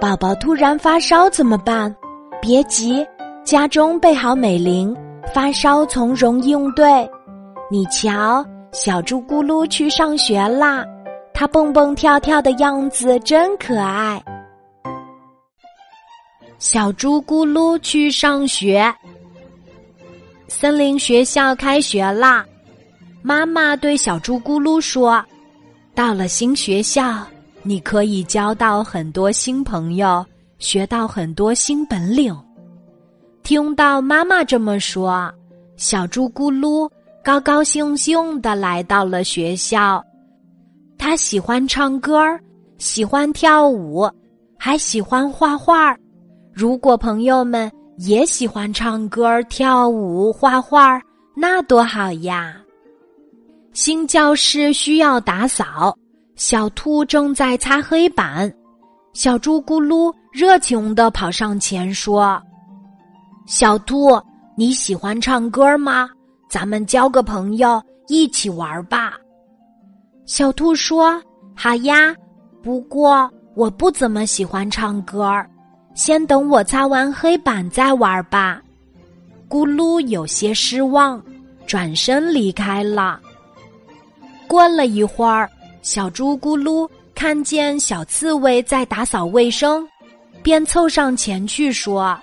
宝宝突然发烧怎么办？别急，家中备好美玲，发烧从容应对。你瞧，小猪咕噜去上学啦，它蹦蹦跳跳的样子真可爱。小猪咕噜去上学。森林学校开学啦，妈妈对小猪咕噜说：“到了新学校。”你可以交到很多新朋友，学到很多新本领。听到妈妈这么说，小猪咕噜高高兴兴的来到了学校。他喜欢唱歌，喜欢跳舞，还喜欢画画。如果朋友们也喜欢唱歌、跳舞、画画，那多好呀！新教室需要打扫。小兔正在擦黑板，小猪咕噜热情的跑上前说：“小兔，你喜欢唱歌吗？咱们交个朋友一起玩吧。”小兔说：“好呀，不过我不怎么喜欢唱歌，先等我擦完黑板再玩吧。”咕噜有些失望，转身离开了。过了一会儿。小猪咕噜看见小刺猬在打扫卫生，便凑上前去说：“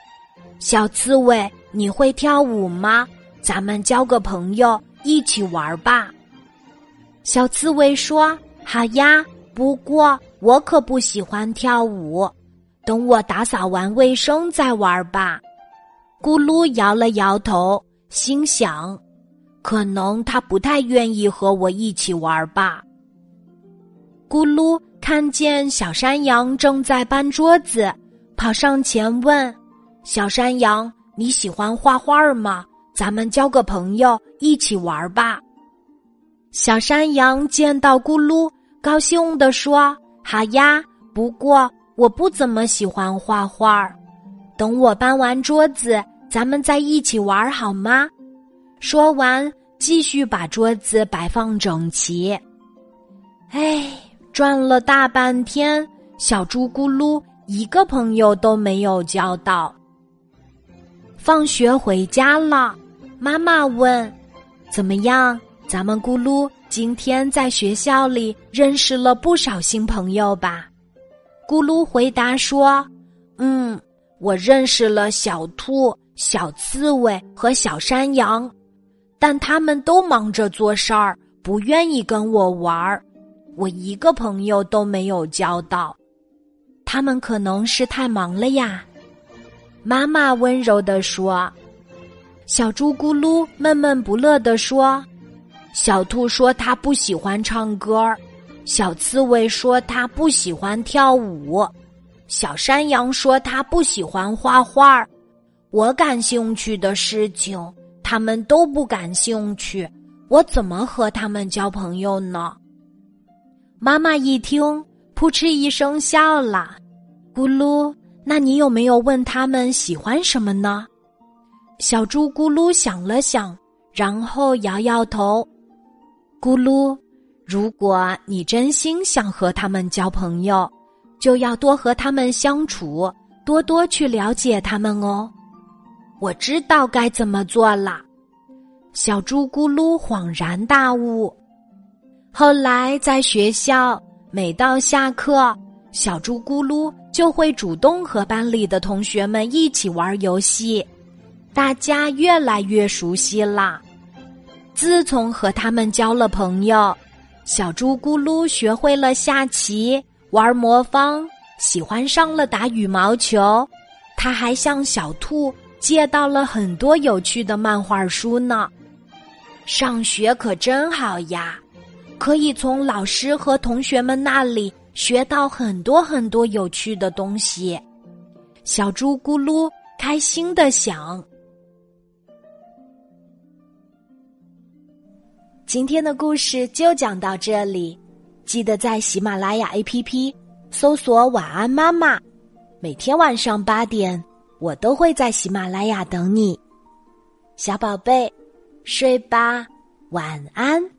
小刺猬，你会跳舞吗？咱们交个朋友一起玩吧。”小刺猬说：“好呀，不过我可不喜欢跳舞，等我打扫完卫生再玩吧。”咕噜摇了摇头，心想：“可能他不太愿意和我一起玩吧。”咕噜看见小山羊正在搬桌子，跑上前问：“小山羊，你喜欢画画吗？咱们交个朋友一起玩吧。”小山羊见到咕噜，高兴地说：“好呀，不过我不怎么喜欢画画。等我搬完桌子，咱们再一起玩好吗？”说完，继续把桌子摆放整齐。哎。转了大半天，小猪咕噜一个朋友都没有交到。放学回家了，妈妈问：“怎么样？咱们咕噜今天在学校里认识了不少新朋友吧？”咕噜回答说：“嗯，我认识了小兔、小刺猬和小山羊，但他们都忙着做事儿，不愿意跟我玩儿。”我一个朋友都没有交到，他们可能是太忙了呀。妈妈温柔地说：“小猪咕噜闷闷不乐地说，小兔说他不喜欢唱歌，小刺猬说他不喜欢跳舞，小山羊说他不喜欢画画。我感兴趣的事情，他们都不感兴趣，我怎么和他们交朋友呢？”妈妈一听，扑哧一声笑了。咕噜，那你有没有问他们喜欢什么呢？小猪咕噜想了想，然后摇摇头。咕噜，如果你真心想和他们交朋友，就要多和他们相处，多多去了解他们哦。我知道该怎么做了。小猪咕噜恍然大悟。后来在学校，每到下课，小猪咕噜就会主动和班里的同学们一起玩游戏，大家越来越熟悉啦。自从和他们交了朋友，小猪咕噜学会了下棋、玩魔方，喜欢上了打羽毛球。他还向小兔借到了很多有趣的漫画书呢。上学可真好呀！可以从老师和同学们那里学到很多很多有趣的东西，小猪咕噜开心的想。今天的故事就讲到这里，记得在喜马拉雅 APP 搜索“晚安妈妈”，每天晚上八点，我都会在喜马拉雅等你，小宝贝，睡吧，晚安。